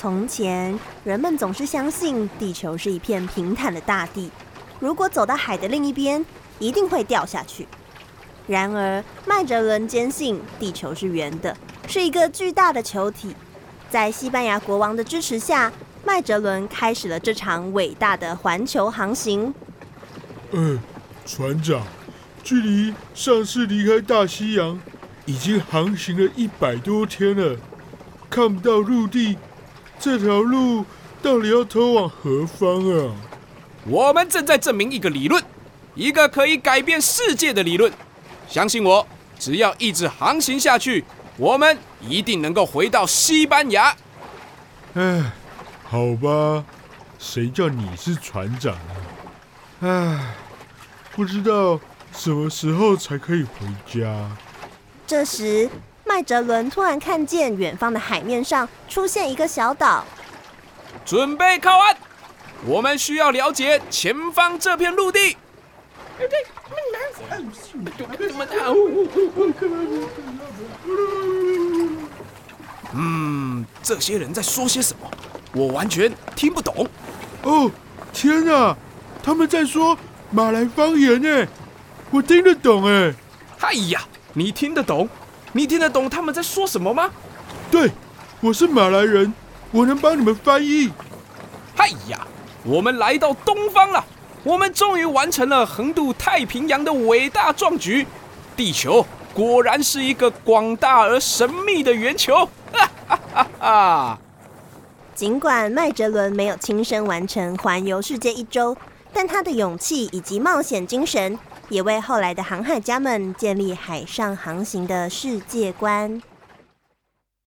从前，人们总是相信地球是一片平坦的大地，如果走到海的另一边，一定会掉下去。然而，麦哲伦坚信地球是圆的，是一个巨大的球体。在西班牙国王的支持下，麦哲伦开始了这场伟大的环球航行。嗯，船长，距离上次离开大西洋已经航行了一百多天了，看不到陆地。这条路到底要通往何方啊？我们正在证明一个理论，一个可以改变世界的理论。相信我，只要一直航行下去，我们一定能够回到西班牙。哎，好吧，谁叫你是船长啊？哎，不知道什么时候才可以回家。这时。麦哲伦突然看见远方的海面上出现一个小岛，准备靠岸。我们需要了解前方这片陆地。嗯，这些人在说些什么？我完全听不懂。哦，天哪！他们在说马来方言呢，我听得懂哎。哎呀，你听得懂？你听得懂他们在说什么吗？对，我是马来人，我能帮你们翻译。嗨呀，我们来到东方了，我们终于完成了横渡太平洋的伟大壮举。地球果然是一个广大而神秘的圆球。哈哈哈哈！尽管麦哲伦没有亲身完成环游世界一周，但他的勇气以及冒险精神。也为后来的航海家们建立海上航行的世界观。